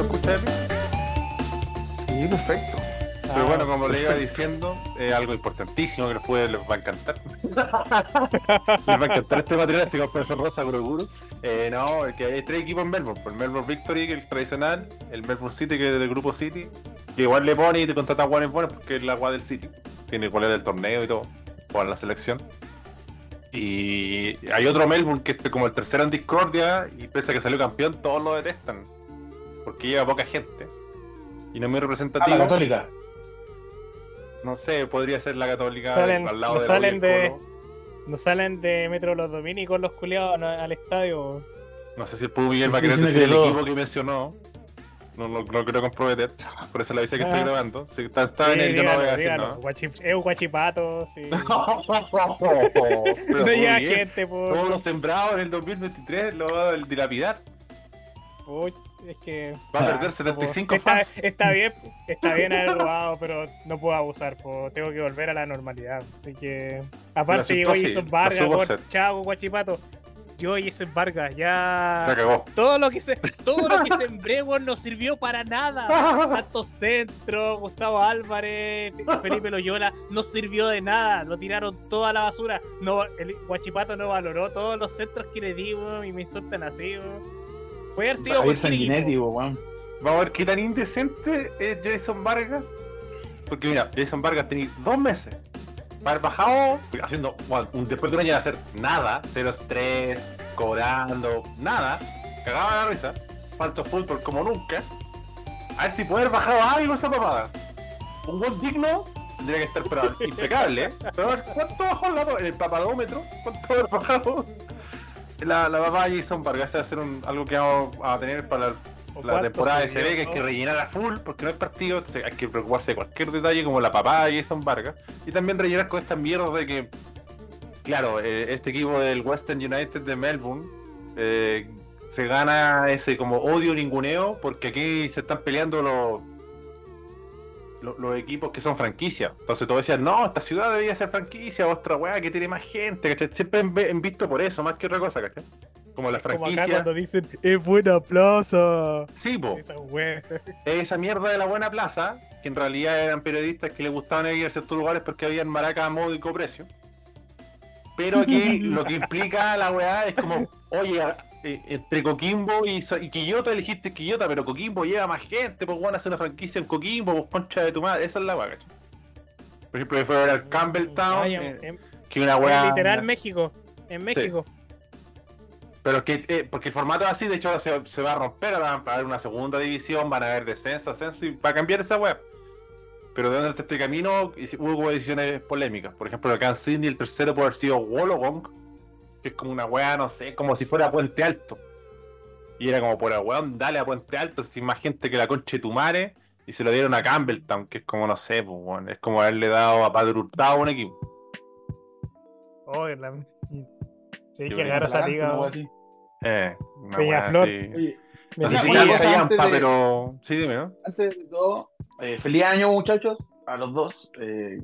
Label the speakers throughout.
Speaker 1: lo escucha.
Speaker 2: Sí, perfecto.
Speaker 1: Pero
Speaker 3: Ah,
Speaker 1: bueno, como le iba diciendo, es algo importantísimo que después les va a encantar. les va a encantar este material, así como Profesor Rosa, Guruguru. Eh, no, es que hay tres equipos en Melbourne. El Melbourne Victory, que es el tradicional, el Melbourne City, que es del grupo City, que igual le pone y te contrata guanes buenos porque es la agua del City. Tiene cuál es del torneo y todo, para la selección. Y hay otro Melbourne que es como el tercero en discordia y pese a que salió campeón, todos lo detestan. Porque lleva poca gente. Y no es muy
Speaker 2: Ah,
Speaker 1: representativo.
Speaker 2: la católica.
Speaker 1: No sé, podría ser la católica
Speaker 3: Salen-
Speaker 1: al lado
Speaker 3: no
Speaker 1: de
Speaker 3: salen
Speaker 1: la el
Speaker 3: de-. No salen de Metro los dominicos los culiados no- al estadio.
Speaker 1: No sé si el Pudo Miguel va a querer decir el equipo que mencionó. No lo no, quiero comprometer. Por eso le avisé que estoy
Speaker 3: Ah.
Speaker 1: grabando. Si está, está
Speaker 3: Sí,
Speaker 1: en él, yo no voy a decir nada.
Speaker 3: Es un guachipato, sí. No llega gente, por.
Speaker 1: Todos los sembrados en el 2023 lo va a dilapidar.
Speaker 3: Uy, es que.
Speaker 1: Va a
Speaker 2: Ah,
Speaker 1: perder 75
Speaker 3: Está,
Speaker 1: fans.
Speaker 3: está bien, está bien haber robado, pero no puedo abusar, po. tengo que volver a la normalidad. Así que. Aparte llegó
Speaker 1: sí,
Speaker 3: Jason Vargas, por. Chavo, Guachipato. Yo Jason Vargas,
Speaker 1: La
Speaker 3: ya.
Speaker 1: cagó.
Speaker 3: Todo lo que se, todo lo que sembré, weón, no sirvió para nada. Tanto Centro, Gustavo Álvarez, Felipe Loyola, no sirvió de nada. Lo tiraron todo a la basura. No, el Guachipato no valoró todos los centros que le di, weón, y me insultan así, weón. Puede haber sido
Speaker 2: Javier
Speaker 3: cualquier equipo.
Speaker 2: Weón.
Speaker 1: Vamos a ver qué tan indecente es Jason Vargas. Porque mira, Jason Vargas tenía dos meses para haber bajado, haciendo, bueno, después de un año de hacer nada, cero estrés, cobrando, nada, cagaba la risa, falto fútbol como nunca. A ver si puede haber bajado algo esa papada. Un gol digno tendría que estar pero, impecable. ¿eh? Pero a ver, ¿cuánto bajó en el papadómetro? ¿Cuánto haber bajado? La, la de Jason Vargas va a ser un- algo que vamos a tener para el
Speaker 3: ¿O
Speaker 1: la temporada de CB que hay que rellenar a full porque no hay partido, entonces hay que preocuparse de cualquier detalle como la papá de Jason Vargas. Y también rellenar con esta mierda de que, claro, eh, este equipo del Western United de Melbourne eh, se gana ese como odio ninguneo porque aquí se están peleando los los, los equipos que son franquicias. Entonces todos decían, no, esta ciudad debería ser franquicia, otra weá que tiene más gente, ¿cachai? Siempre han, visto por eso, más que otra cosa, ¿cachai? Como la
Speaker 3: Como acá
Speaker 1: franquicia.
Speaker 3: cuando dicen, es buena plaza.
Speaker 1: Sí, po.
Speaker 3: Esa
Speaker 1: esa mierda de la buena plaza, que en realidad eran periodistas que les gustaban ir a ciertos lugares porque habían maracas a módico precio. Pero aquí lo que implica la weá es como, oye, eh, entre Coquimbo y, Quillota elegiste Quillota, pero Coquimbo lleva más gente, pues van a hacer una franquicia en Coquimbo, pues concha de tu madre, esa es la ¿cachai? Por ejemplo, yo fui a ver al Campbelltown,
Speaker 3: Vaya,
Speaker 1: eh,
Speaker 3: en-
Speaker 1: que una weá.
Speaker 3: literal México. En México.
Speaker 1: Pero es que, eh, porque el formato es así, de hecho ahora se, se va a romper, van a haber una segunda división, van a haber descenso, ascenso, y va a cambiar esa web. Pero de donde está este camino hubo decisiones polémicas. Por ejemplo, acá en Sydney el tercero puede haber sido Wollongong, que es como una wea, no sé, como si fuera Puente Alto. Y era como por el weón, dale a Puente Alto, sin más gente que la conche de tu madre, y se lo dieron a Campbelltown, que es como, no sé, pues, weón, es como haberle dado a Padre Hurtado a un equipo.
Speaker 3: Oh, la... Sí, que agarra esa liga.
Speaker 1: Eh, una
Speaker 3: Peñaflor.
Speaker 1: No sé si
Speaker 2: de-
Speaker 1: pero. Sí, dime, ¿no?
Speaker 2: antes de todo, eh, feliz año, muchachos, a los dos. Eh,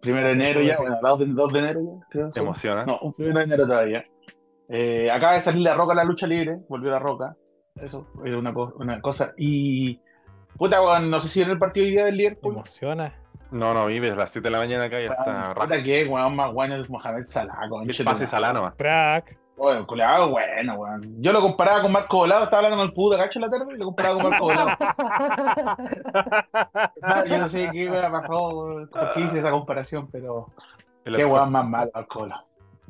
Speaker 2: primero de enero ya, bueno, 2 de, 2 de enero ya, creo.
Speaker 1: Te emociona.
Speaker 2: No, un primero de enero todavía. Eh, acaba de salir la Roca a la lucha libre, volvió la Roca. Eso, era una, co- una cosa. Y. Puta, weón, no sé si en el partido hoy día del Liverpool.
Speaker 3: Emociona.
Speaker 1: No, no, vives a las 7 de la mañana acá y ya está.
Speaker 2: Puta que, weón, más bueno es Mohamed Salah,
Speaker 1: El
Speaker 2: conche
Speaker 1: pase
Speaker 2: madre.
Speaker 1: nomás.
Speaker 3: Crack.
Speaker 2: Bueno, culeado, bueno, weón. Yo lo comparaba con Marco Volado, estaba hablando con el puto cacho en la tarde y lo comparaba con Marco Volado. Nada, yo no sé qué weón pasó, por qué hice esa comparación, pero
Speaker 1: El
Speaker 2: qué weón más malo, Marco Volado.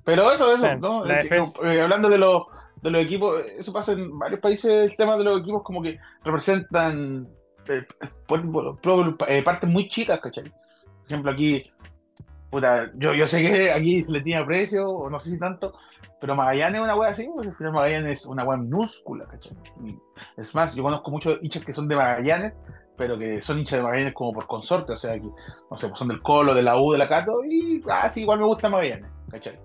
Speaker 2: Pero eso, eso,
Speaker 3: Bien,
Speaker 2: ¿no?
Speaker 3: la
Speaker 2: Eh,
Speaker 3: defensa.
Speaker 2: eh, hablando de los, de los equipos, eso pasa en varios países, el tema de los equipos como que representan eh, por- por- por- eh, partes muy chicas, ¿cachai? Por ejemplo, aquí, puta, yo, yo sé que aquí se le tiene precio, o no sé si tanto, pero Magallanes es una wea así, porque al final Magallanes es una wea minúscula, ¿cachai? Es más, yo conozco muchos hinchas que son de Magallanes, pero que son hinchas de Magallanes como por consorte, o sea, que, no sé, pues son del Colo, de la U, de la Cato, y ah, sí, igual me gusta Magallanes, ¿cachai?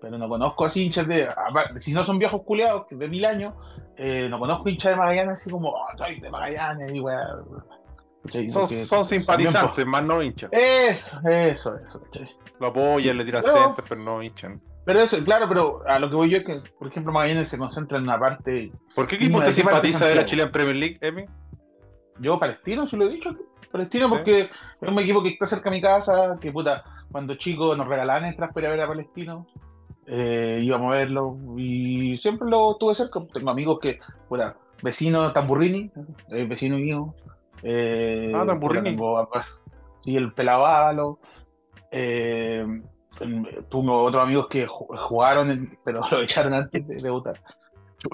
Speaker 2: Pero no conozco así hinchas de, si no son viejos culiados de mil años, eh, no conozco hinchas de Magallanes así como, oh, soy de Magallanes, y. ¿cachai?
Speaker 1: Son,
Speaker 2: Porque
Speaker 1: son
Speaker 2: también,
Speaker 1: simpatizantes, más no hinchas.
Speaker 2: pues, Eso, eso, eso, ¿cachai?
Speaker 1: Lo apoyan, le tiran centros, pero no hinchan.
Speaker 2: Pero eso, claro, pero a lo que voy yo es que, por ejemplo, Magallanes se concentra en una parte.
Speaker 1: ¿Por qué equipo usted
Speaker 2: ¿de qué parte
Speaker 1: simpatiza de la? Chilean Premier League, Emi?
Speaker 2: Yo, Palestino, se lo he dicho. Palestino,
Speaker 1: Sí.
Speaker 2: porque es un equipo que está cerca de mi casa, que puta, cuando chicos nos regalaban entradas para ir a ver a Palestino, eh, íbamos a verlo y siempre lo tuve cerca. Tengo amigos que, puta, vecino Tamburrini, eh, vecino mío. Eh,
Speaker 1: Ah, Tamburrini.
Speaker 2: tengo, y el pelado Ávalo. Eh, el- tuve otros amigos que ju- jugaron, en- pero lo echaron antes de debutar.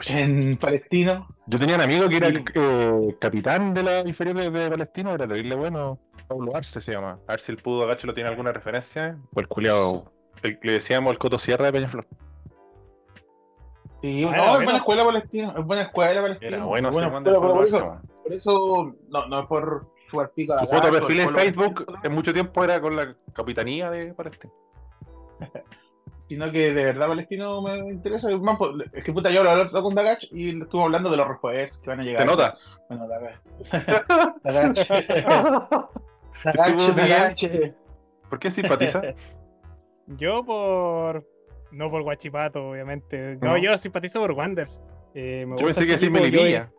Speaker 2: En Palestino.
Speaker 1: Yo tenía un amigo que era
Speaker 2: Sí.
Speaker 1: eh, capitán de la inferior de, de Palestino, era terrible bueno. Pablo Arce se llama. A ver si el pudo Gacho lo tiene alguna referencia. O el culiao. el- le decíamos el Coto Sierra de Peñaflor.
Speaker 2: Sí,
Speaker 3: Ah,
Speaker 2: no, es
Speaker 3: bueno.
Speaker 2: buena escuela palestina, es buena escuela palestina.
Speaker 1: Era bueno
Speaker 2: buena escuela, por, eso, no, no es por jugar pico a
Speaker 1: Su foto de perfil en Facebook
Speaker 2: palestino,
Speaker 1: en mucho tiempo era con la capitanía de Palestina.
Speaker 2: Sino que de verdad palestino me interesa. Man, pues, es que puta, yo lo hablé con Dagach y le estuve hablando de los refuerzos que van a llegar.
Speaker 1: ¿Te nota?
Speaker 2: Bueno, Dagach. Dagach. Dagach,
Speaker 1: ¿Estuvo bien?
Speaker 2: Dagach.
Speaker 1: ¿Por qué simpatiza?
Speaker 3: Yo por. No por Guachipato, obviamente. No,
Speaker 1: ¿No?
Speaker 3: yo simpatizo por Wanders. Eh, me
Speaker 1: Yo pensé que sí
Speaker 3: equipo, yo-.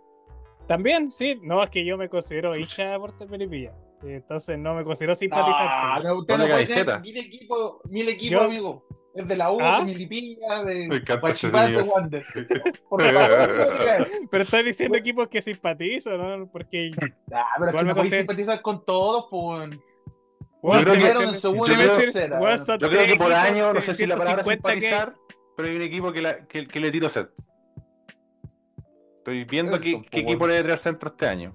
Speaker 3: También, sí. No, es que yo me considero hincha de Porter Melipilla. Eh, Entonces no me considero simpatizante.
Speaker 2: Ah, no, usted no puede tener mil equipos, mil equipos,
Speaker 3: Yo-
Speaker 2: amigo. Es de la U,
Speaker 3: ¿Ah?
Speaker 2: de Milipilla,
Speaker 1: Me
Speaker 2: de
Speaker 1: ese
Speaker 2: de. Wander.
Speaker 3: Pero estoy diciendo equipos que simpatizo, ¿no? Porque.
Speaker 2: Ah, pero es que
Speaker 3: me
Speaker 2: no
Speaker 3: considero-
Speaker 2: simpatizar con todos, pues.
Speaker 3: Bueno,
Speaker 1: creo que-
Speaker 2: en segundo, tercera.
Speaker 3: bueno, son
Speaker 1: Yo creo que por año, no sé si la palabra
Speaker 3: 150 que-
Speaker 1: simpatizar, pero hay un equipo que, la- que, que le tiro set. Estoy viendo qué,
Speaker 2: po,
Speaker 1: qué equipo le trae al centro este año.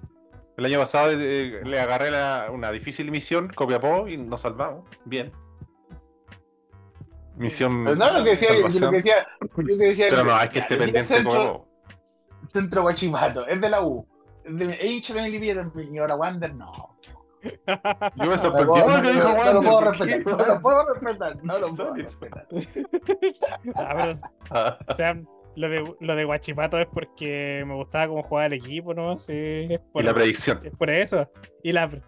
Speaker 1: El año pasado eh, le agarré la- una difícil misión, Copiapó, y nos salvamos. Bien. Misión.
Speaker 2: Pero no, lo que decía, yo lo que decía, yo que decía
Speaker 1: Pero no, es que esté pendiente de
Speaker 2: centro,
Speaker 1: Copiapó.
Speaker 2: centro Guachipato, es de la U. Es de es hincha de Milipilla también, y ahora Wander, no.
Speaker 1: Yo me
Speaker 2: No,
Speaker 1: sorprendí
Speaker 2: no,
Speaker 1: lo que
Speaker 2: no, lo puedo
Speaker 1: ¿por qué,
Speaker 2: respetar, no lo puedo respetar, no lo puedo respetar.
Speaker 3: Ah, o sea, lo de, lo de Guachipato es porque me gustaba cómo jugaba el equipo, ¿no? Sí, es por,
Speaker 1: Y la predicción.
Speaker 3: es por eso. Y la pre-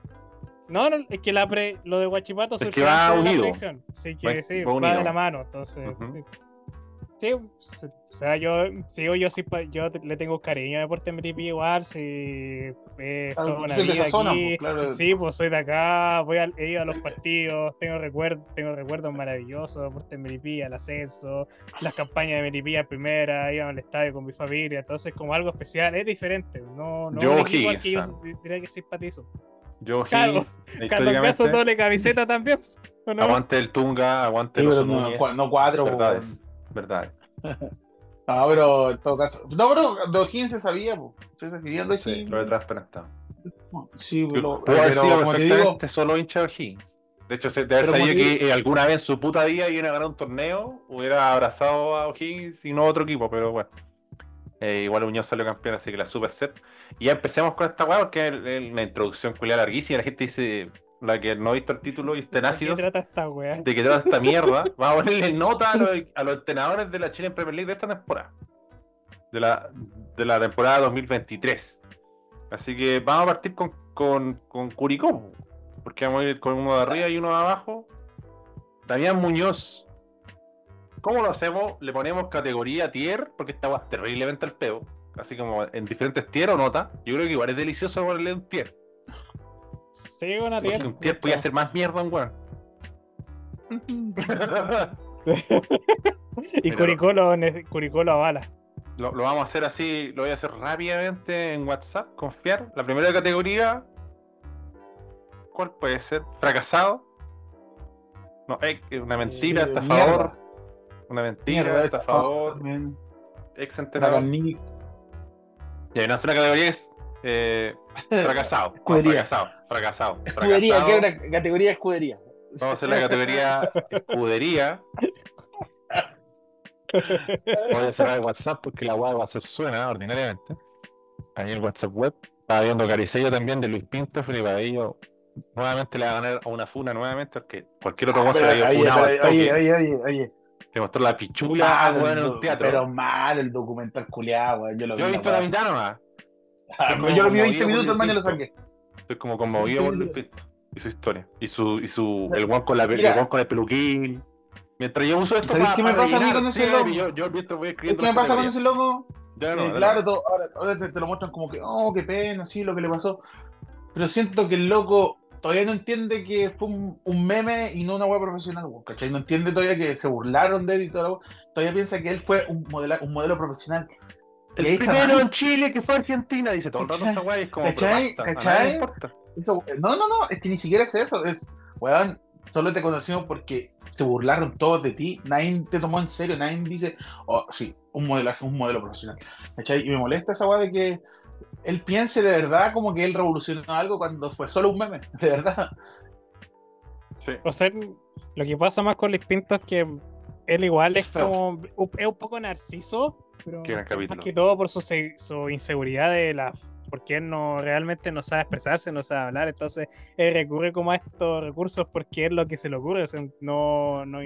Speaker 3: No, no, es que la pre... lo de Guachipato
Speaker 1: Es que va
Speaker 3: de la
Speaker 1: unido.
Speaker 3: predicción. Sí, que sí,
Speaker 1: va
Speaker 3: va,
Speaker 1: unido.
Speaker 3: de la mano, entonces. Sí. Sí, s- o sea, yo sigo, yo, simpa- yo le tengo cariño a Deportes Melipilla igual, si es
Speaker 2: Claro,
Speaker 3: toda una vida
Speaker 2: zona,
Speaker 3: aquí.
Speaker 2: pues, claro.
Speaker 3: Sí, pues soy de acá, voy al- he ido a los partidos, tengo recuerdos, tengo recuerdos maravillosos, Deportes Melipilla, el ascenso, las campañas de en primera, iba al estadio con mi familia, entonces como algo especial, es diferente, no, no
Speaker 1: Yo
Speaker 3: al que yo di- diría que simpatizo.
Speaker 1: Yo,
Speaker 3: Carlos Gaso
Speaker 1: históricamente,
Speaker 3: doble camiseta también,
Speaker 1: aguante el Tunga, aguante
Speaker 2: Sí,
Speaker 1: los
Speaker 2: no, cuatro, pues,
Speaker 1: Verdades, verdades.
Speaker 2: No, pero en todo caso. No, pero de O'Higgins se sabía, pues. Se sabía de
Speaker 1: Sí, lo he transparentado.
Speaker 2: Sí,
Speaker 1: haber
Speaker 2: pero
Speaker 1: sido
Speaker 2: como te digo,
Speaker 1: perfectamente solo hincha de O'Higgins. De hecho, se- de haber sabido que eh, alguna vez en su puta vida iban a ganar un torneo, hubiera abrazado a O'Higgins y no a otro equipo, pero bueno. Eh, igual Unión salió campeón, así que la super set. Y ya empecemos con esta weá, porque es una introducción culiada larguísima. La gente dice, la que no ha visto el título y estén
Speaker 3: ¿De qué
Speaker 1: ácidos,
Speaker 3: trata esta weá?
Speaker 1: de que trata esta mierda. Vamos a ponerle nota a los, a los entrenadores de la Chile Premier League de esta temporada. De la, de la temporada 2023. Así que vamos a partir con, con, con Curicó. Porque vamos a ir con uno de arriba y uno de abajo. Damián Muñoz. ¿Cómo lo hacemos? Le ponemos categoría tier, porque estaba terriblemente al peo. Así como en diferentes tier o nota. Yo creo que igual es delicioso ponerle un tier.
Speaker 3: Sí,
Speaker 1: Porque
Speaker 3: tía.
Speaker 1: un tier podía ser más mierda un weón.
Speaker 3: Y Curicó lo, Curicó lo avala.
Speaker 1: Lo, lo vamos a hacer así, lo voy a hacer rápidamente en WhatsApp, confiar. La primera categoría, ¿cuál puede ser? ¿Fracasado? No, eh, una mentira,
Speaker 2: Sí,
Speaker 1: está a
Speaker 2: mierda.
Speaker 1: favor. Una mentira,
Speaker 2: mierda,
Speaker 1: está a favor.
Speaker 2: también.
Speaker 1: Ex entrenador. Y hay una sola categoría que es eh, fracasado. No, fracasado, fracasado.
Speaker 2: Escudería,
Speaker 1: fracasado.
Speaker 2: ¿qué es una categoría de escudería?
Speaker 1: Vamos a hacer la categoría escudería. Voy a cerrar el WhatsApp porque la web de WhatsApp suena ordinariamente. Ahí el WhatsApp web. Estaba viendo Caricello también de Luis Pinto, Felipe Abello. Nuevamente le va a ganar a una funa nuevamente, porque cualquier otro
Speaker 2: Ah,
Speaker 1: se
Speaker 2: pero,
Speaker 1: le
Speaker 2: oye,
Speaker 1: funado toque.
Speaker 2: oye, oye, oye, oye.
Speaker 1: Le mostró la pichula
Speaker 2: Mal
Speaker 1: a en un teatro.
Speaker 2: Pero mal el documental culiado. Yo lo vi.
Speaker 1: Yo he visto la mitad nomás.
Speaker 2: Ah, Yo lo vi
Speaker 1: conmovido
Speaker 2: 20
Speaker 1: por
Speaker 2: minutos, hermano, y lo saqué.
Speaker 1: Estoy como conmovido por Luis Pinto y su historia. Y su, y su el weón con la el con el peluquín. Mientras yo uso esto
Speaker 2: ¿Sabéis
Speaker 1: para,
Speaker 2: qué me
Speaker 1: para
Speaker 2: pasa a mí con ese
Speaker 1: sí,
Speaker 2: logo?
Speaker 1: Yo, yo mientras voy
Speaker 2: ¿Qué
Speaker 1: escribiendo.
Speaker 2: me
Speaker 1: las
Speaker 2: pasa con ese loco?
Speaker 1: Ya no,
Speaker 2: Eh, claro, todo- ahora, ahora te, te lo muestran como que, oh, qué pena, sí, lo que le pasó. Pero siento que el loco todavía no entiende que fue un, un meme y no una web profesional, ¿cachai? No entiende todavía que se burlaron de él y todo. Todavía piensa que él fue un, modela- un modelo profesional.
Speaker 1: El primero
Speaker 2: mal.
Speaker 1: en Chile que fue a Argentina, dice todo el esa weá es como, pero
Speaker 2: ¿Cachai?
Speaker 1: le importa.
Speaker 2: Eso- no, no, no, es que ni siquiera es eso. Es, weón, solo te conocimos porque se burlaron todos de ti. Nadie te tomó en serio, nadie dice, oh, sí, un modelaje, un modelo profesional. ¿Cachai? Y me molesta esa weá de que él piense de verdad como que él revolucionó algo cuando fue solo un meme, de verdad.
Speaker 1: Sí.
Speaker 3: O sea, lo que pasa más con Luis Pinto es que él igual es como un- es un poco narciso, pero más que todo por su, su inseguridad de la porque él no realmente no sabe expresarse, no sabe hablar, entonces él recurre como a estos recursos porque es lo que se le ocurre, o sea, no, no,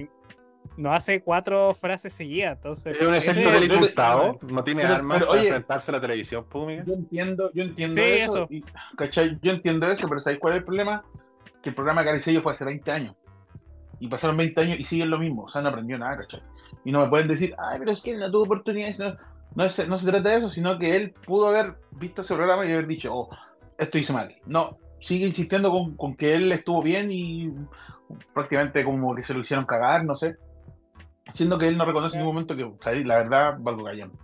Speaker 3: no hace cuatro frases seguidas, entonces
Speaker 1: Es un efecto del insultado, no tiene
Speaker 2: pero-
Speaker 1: armas
Speaker 2: pero,
Speaker 1: para
Speaker 2: oye-
Speaker 1: enfrentarse a la televisión, ¿puedo, Miguel?
Speaker 2: Yo entiendo, yo entiendo
Speaker 3: Sí,
Speaker 2: eso.
Speaker 3: eso.
Speaker 2: y- ¿cachai? Yo entiendo eso, pero ¿sabes cuál es el problema? Que el programa de Caricello fue hace 20 años. Y pasaron 20 años y siguen lo mismo. O sea, no aprendió nada, ¿cachai? Y no me pueden decir, ay, pero es que él no tuvo oportunidades. No, no, es- no se trata de eso, sino que él pudo haber visto ese programa y haber dicho, oh, esto hice mal. No, sigue insistiendo con, con que él estuvo bien y prácticamente como que se lo hicieron cagar, no sé. Siendo que él no reconoce en ningún momento que, o sea, la verdad, valgo callando.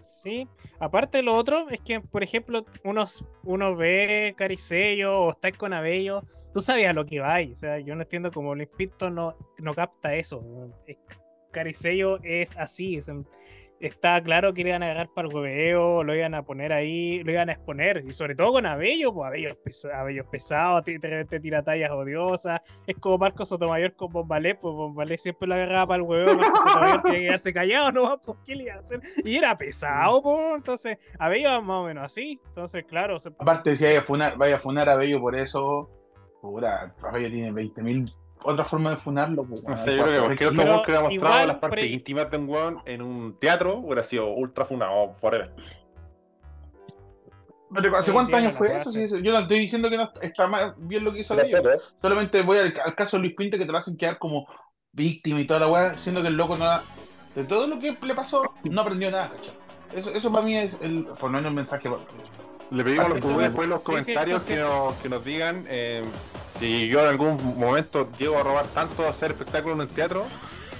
Speaker 3: Sí, aparte lo otro es que, por ejemplo, uno, uno ve Caricello o está con Abello, tú sabías lo que va ahí, o sea, yo no entiendo cómo Luis Pinto no, no capta eso. Es- Caricello es así, o está claro que le iban a agarrar para el hueveo, lo iban a poner ahí, lo iban a exponer, y sobre todo con Abello, pues Abello es, pesa- Abello es pesado, te, te tira tallas odiosas, es como Marco Sotomayor con Bombalé, pues Bombalé siempre lo agarraba para el hueveo, Marco Sotomayor tenía que quedarse callado, no, pues ¿qué le iba a hacer? Y era pesado, pues, entonces Abello más o menos así, entonces claro, se-
Speaker 2: Aparte, si vaya a funar, vaya a, funar a Bello por eso, puta, Bello tiene 20.000 otras formas de funarlo. pues,
Speaker 1: No sé, yo creo que cualquier otro weón que hubiera mostrado las partes
Speaker 3: pre-
Speaker 1: íntimas de un weón en un teatro hubiera sido ultra funado forever.
Speaker 2: Pero ¿hace cuántos años
Speaker 3: no
Speaker 2: fue eso? Sí, Yo no estoy diciendo que no está mal- bien lo que hizo Bello. Solamente voy al, al caso de Luis Pinto que te lo hacen quedar como víctima y toda la weá, siendo que el loco no ha- de todo lo que le pasó, no aprendió nada, ¿cachai? Eso, eso para mí es el, por lo menos el mensaje. para-
Speaker 1: Le pedimos a los
Speaker 2: sí,
Speaker 1: después en los
Speaker 3: sí, sí,
Speaker 1: comentarios
Speaker 3: sí.
Speaker 1: que, nos, que nos digan eh, si yo en algún momento llego a robar tanto a hacer espectáculos en el teatro,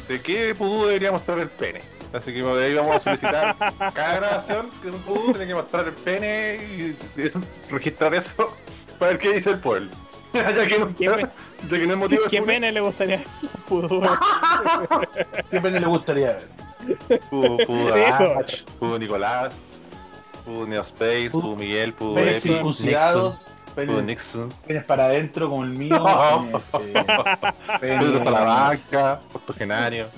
Speaker 1: ¿de qué pudú debería mostrar el pene? Así que de ahí vamos a solicitar cada grabación que un pudú tiene que mostrar el pene y, y registrar eso para ver qué dice el pueblo. ya, que no,
Speaker 3: ¿Qué
Speaker 1: ya que no es motivo de
Speaker 3: ¿Qué pene le gustaría Pudú?
Speaker 2: ¿Qué pena le gustaría ver?
Speaker 1: Pudú, pudú Nicolás, pudú Neospace,
Speaker 2: pudú
Speaker 1: Miguel,
Speaker 2: Penes
Speaker 1: Epi,
Speaker 2: circuncidados,
Speaker 1: Nixon,
Speaker 2: penes, para adentro como el mío, penes, eh, penes-
Speaker 1: Pedro Salamanca, octogenario.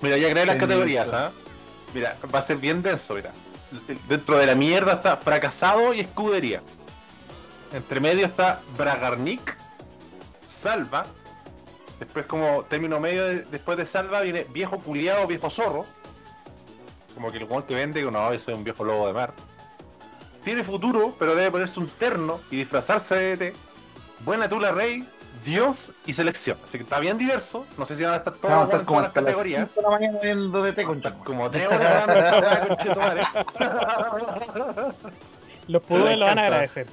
Speaker 1: Mira, ya creé las categorías, ¿ah? Mira, va a ser bien denso, mira. Dentro de la mierda está fracasado y escudería. Entre medio está Bragarnik, Salva. Después, como término medio, de- después de Salva viene viejo culiado, viejo zorro. Como que el guan que vende, que no, yo soy un viejo lobo de mar. Tiene futuro, pero debe ponerse un terno y disfrazarse de ET. Buena tula rey, Dios y selección. Así que está bien diverso. No sé si van a estar todas, todas
Speaker 2: como
Speaker 1: las
Speaker 2: las
Speaker 1: categorías.
Speaker 2: 5 de la mañana viendo DT con.
Speaker 1: Como.
Speaker 3: Los Pudú
Speaker 1: Me
Speaker 3: lo van a agradecer.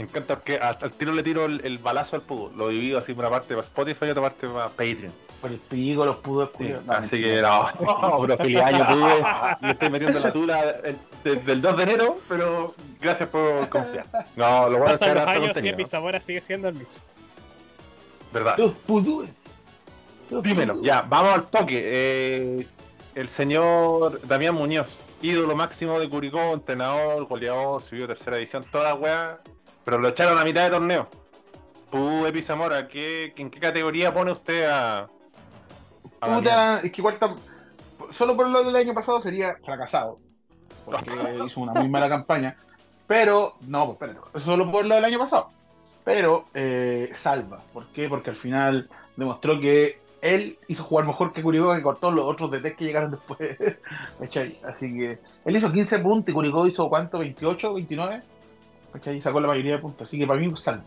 Speaker 1: Me encanta porque el tiro le tiro el, el balazo al pudo. Lo divido así por una parte para Spotify y otra parte para Patreon.
Speaker 2: Por el pico, los pudos
Speaker 1: Sí.
Speaker 2: No,
Speaker 1: así
Speaker 2: mentira.
Speaker 1: que no, pero feliz año pudo. Le estoy metiendo la tula desde el 2 de enero, pero gracias por confiar. No, lo bueno es que
Speaker 3: Pasan
Speaker 1: ahora
Speaker 3: los
Speaker 1: está
Speaker 3: años y
Speaker 1: contenido.
Speaker 3: el Pizabora sigue siendo el mismo.
Speaker 1: ¿Verdad?
Speaker 2: Los pudúes. Los
Speaker 1: Dímelo,
Speaker 2: pudúes.
Speaker 1: ya, vamos al toque. Eh, el señor Damián Muñoz, ídolo máximo de Curicó, entrenador, goleador, subió tercera edición, toda la weá, pero lo echaron a mitad de torneo. Tú, Epi Zamora, ¿qué, ¿en qué categoría pone usted a, a?
Speaker 2: Puta, es que igual tam- solo por lo del año pasado sería fracasado. Porque hizo una muy mala campaña. Pero, no, pues espérate, solo por lo del año pasado. Pero eh, salva. ¿Por qué? Porque al final demostró que él hizo jugar mejor que Curicó que con todos los otros DTs que llegaron después. Así que él hizo 15 puntos y Curicó hizo ¿cuánto? ¿28? ¿29? ¿Cachai? Y sacó la mayoría de puntos. Así que para mí salva.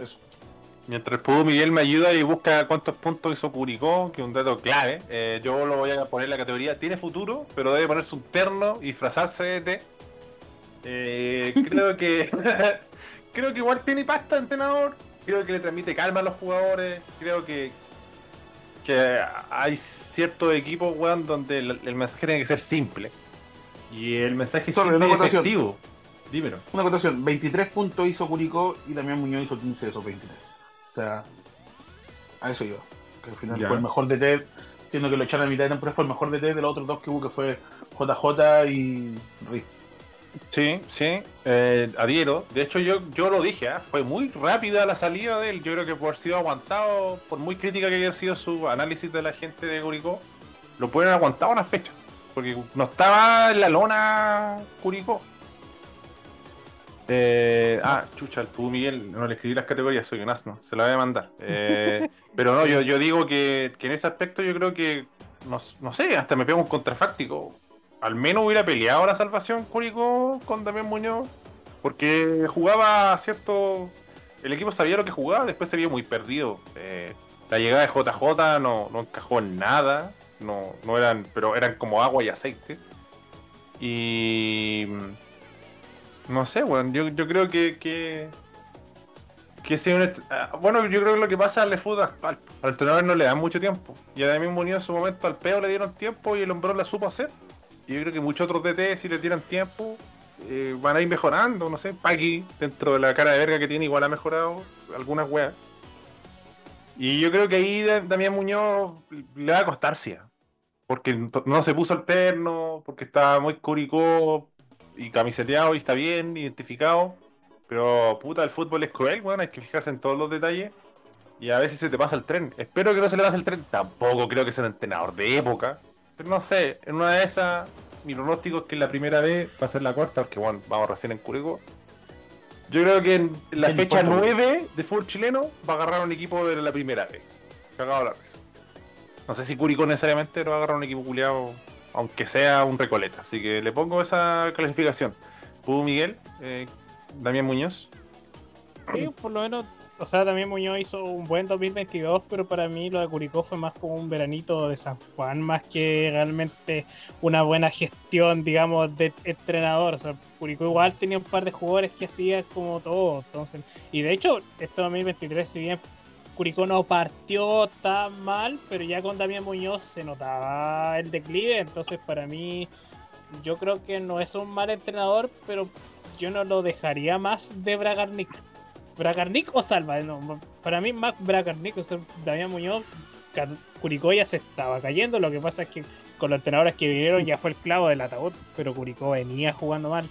Speaker 2: Eso.
Speaker 1: Mientras pudo Miguel me ayuda y busca cuántos puntos hizo Curicó, que es un dato clave. Eh, yo lo voy a poner en la categoría. Tiene futuro, pero debe ponerse un terno y disfrazarse de. Eh, creo que creo que igual tiene pasta entrenador. Creo que le transmite calma a los jugadores. Creo que, que hay ciertos equipos, weón, donde el, el mensaje tiene que ser simple. Y el mensaje es
Speaker 2: Sorry, acotación.
Speaker 1: efectivo. Dímelo.
Speaker 2: Una acotación, 23 puntos hizo Curicó y también Muñoz hizo 15 de esos 23. O sea, a eso iba. Que al final
Speaker 1: Ya.
Speaker 2: fue el mejor DT, entiendo que lo echaron a mitad de temporada, fue el mejor DT de los otros dos que hubo, que fue JJ y Riz.
Speaker 1: Sí, sí, eh, adhiero. De hecho, yo, yo lo dije, ¿ah? fue muy rápida la salida de él. Yo creo que por haber sido aguantado, por muy crítica que haya sido su análisis de la gente de Curicó, lo pueden haber aguantado unas fechas. Porque no estaba en la lona Curicó. Eh, ah, chucha, el Pudu Miguel, no le escribí las categorías, soy un asno, se la voy a mandar. Eh, pero no, yo, yo digo que, que en ese aspecto yo creo que, no, no sé, hasta me pego un contrafáctico al menos hubiera peleado la salvación Curicó con Damián Muñoz. Porque jugaba cierto. El equipo sabía lo que jugaba, después se vio muy perdido. Eh, la llegada de JJ no, no encajó en nada. No, no eran. Pero eran como agua y aceite. Y. No sé, bueno, yo, yo creo que. que que si un ah, bueno, yo creo que lo que pasa al fútbol actual, al entrenador no le dan mucho tiempo. Y a Damián Muñoz en su momento al peo le dieron tiempo y el hombrón la supo hacer. Y yo creo que muchos otros DT, si le tiran tiempo, eh, van a ir mejorando. No sé, Paqui, dentro de la cara de verga que tiene, igual ha mejorado algunas weas. Y yo creo que ahí Da- Damián Muñoz le va a costar. Porque no se puso alterno, porque está muy curicó y camiseteado y está bien identificado. Pero puta, el fútbol es cruel, weón, hay que fijarse en todos los detalles. Y a veces se te pasa el tren. Espero que no se le pase el tren. Tampoco creo que sea un entrenador de época. Pero no sé, en una de esas, mi pronóstico es que la primera vez va a ser la cuarta, porque bueno, vamos recién en Curicó. Yo creo que en la
Speaker 2: ¿Qué
Speaker 1: fecha
Speaker 2: importa?
Speaker 1: 9 de fútbol chileno va a agarrar un equipo de la primera vez. Cagado la risa. No sé si Curicó necesariamente pero va a agarrar un equipo culiado, aunque sea un Recoleta. Así que le pongo esa clasificación. Pudo Miguel, eh, Damián Muñoz.
Speaker 3: Sí, por lo menos, o sea, también Muñoz hizo un buen 2022, pero para mí lo de Curicó fue más como un veranito de San Juan, más que realmente una buena gestión, digamos, de entrenador. O sea, Curicó igual tenía un par de jugadores que hacían como todo, entonces, y de hecho, este 2023, si bien Curicó no partió tan mal, pero ya con Damián Muñoz se notaba el declive, entonces para mí, yo creo que no es un mal entrenador, pero yo no lo dejaría más de Bragarnik. ¿Bragarnik o Salva? No, para mí más Bragarnik, o sea, Damián Muñoz, Curicó ya se estaba cayendo, lo que pasa es que con los entrenadores que vinieron ya fue el clavo del ataúd, pero Curicó venía jugando mal.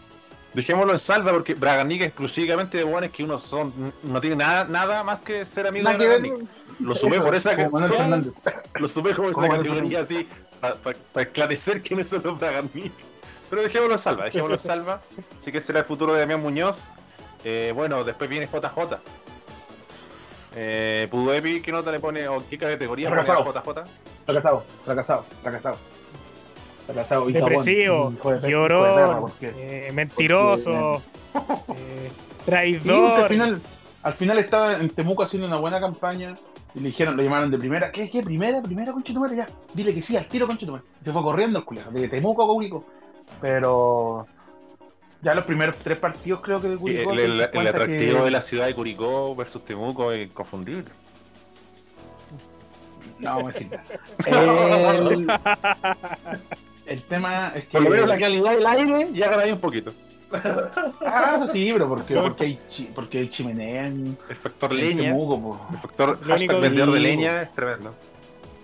Speaker 1: Dejémoslo en salva porque Braganic es exclusivamente de buenos que uno son no tiene nada nada más que ser amigo de
Speaker 2: que.
Speaker 1: Braganic. Lo sumé por esa
Speaker 2: Fernández.
Speaker 1: lo sumé como esa categoría así para esclarecer quiénes son los Braganic. Pero dejémoslo en salva, dejémoslo en salva. Así que será el futuro de Damián Muñoz. Eh, bueno, después viene JJ. Eh, Pudo Epi, ¿qué nota le pone o qué categoría pone a
Speaker 2: Fracasado.
Speaker 1: JJ?
Speaker 2: Fracasado, fracasado, fracasado. Fracasado. y
Speaker 3: Depresivo, llorón,
Speaker 2: porque-
Speaker 3: eh, mentiroso, eh, traidor.
Speaker 2: al final, al final estaba en Temuco haciendo una buena campaña y le dijeron, lo llamaron de primera. ¿Qué? ¿Qué? ¿Primera? ¿Primera, conchetumare? Ya. Dile que sí, al tiro, conchetumare. Y se fue corriendo el culiado, de Temuco a. Pero ya los primeros tres partidos creo que de
Speaker 1: Y
Speaker 2: Curicó.
Speaker 1: El, atractivo
Speaker 2: que-
Speaker 1: de la ciudad de Curicó versus Temuco es inconfundible.
Speaker 2: No, vamos a decir. El, el tema es que...
Speaker 1: Por lo menos la calidad del aire ya ahí un poquito.
Speaker 2: Ah, eso sí, pero porque, porque, hay, chi- porque hay chimenea en,
Speaker 1: El factor
Speaker 2: en
Speaker 1: leña,
Speaker 2: Temuco,
Speaker 1: el factor
Speaker 3: Lo
Speaker 1: hashtag vendedor de leña es tremendo.